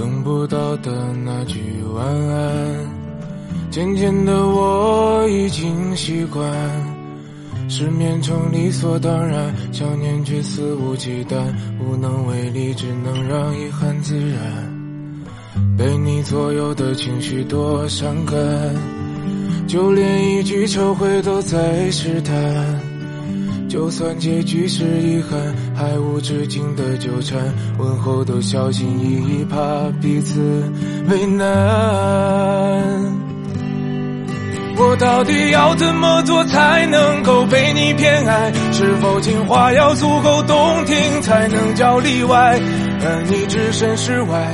等不到的那句晚安，渐渐的我已经习惯，失眠成理所当然，想念却肆无忌惮，无能为力，只能让遗憾自然。被你左右的情绪多伤感，就连一句撤回都在试探。就算结局是遗憾，还无止境的纠缠，问候都小心翼翼，怕彼此为难。我到底要怎么做才能够被你偏爱？是否情话要足够动听才能叫例外？而你置身事外，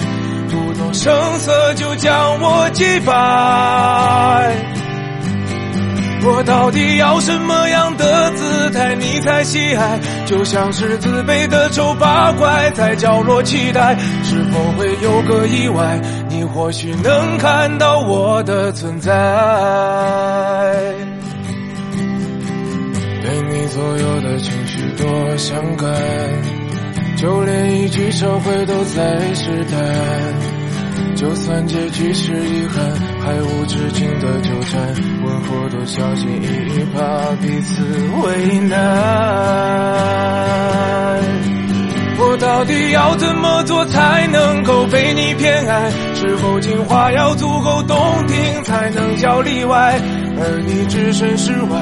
不动声色就将我击败。我到底要什么样的姿态你才喜爱？就像是自卑的丑八怪，在角落期待，是否会有个意外？你或许能看到我的存在。被你左右的情绪多伤感，就连一句撤回都在试探。就算结局是遗憾，还无止境的纠缠，问候都小心翼翼，怕彼此为难。我到底要怎么做才能够被你偏爱？是否情话要足够动听才能叫例外？而你置身事外，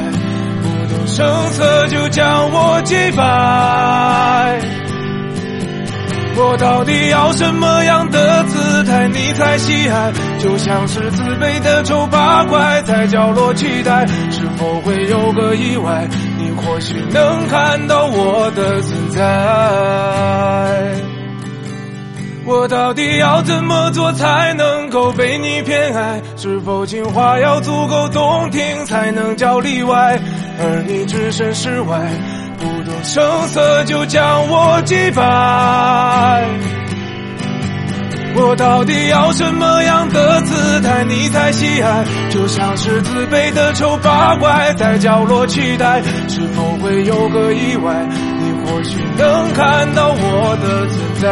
不动声色就将我击败。我到底要什么样的姿态你才喜爱？就像是自卑的丑八怪，在角落期待，是否会有个意外？你或许能看到我的存在。我到底要怎么做才能够被你偏爱？是否情话要足够动听才能叫例外？而你置身事外。不动声色就将我击败，到底要什么样的姿态你才喜爱？就像是自卑的丑八怪，在角落期待，是否会有个意外？你或许能看到我的存在。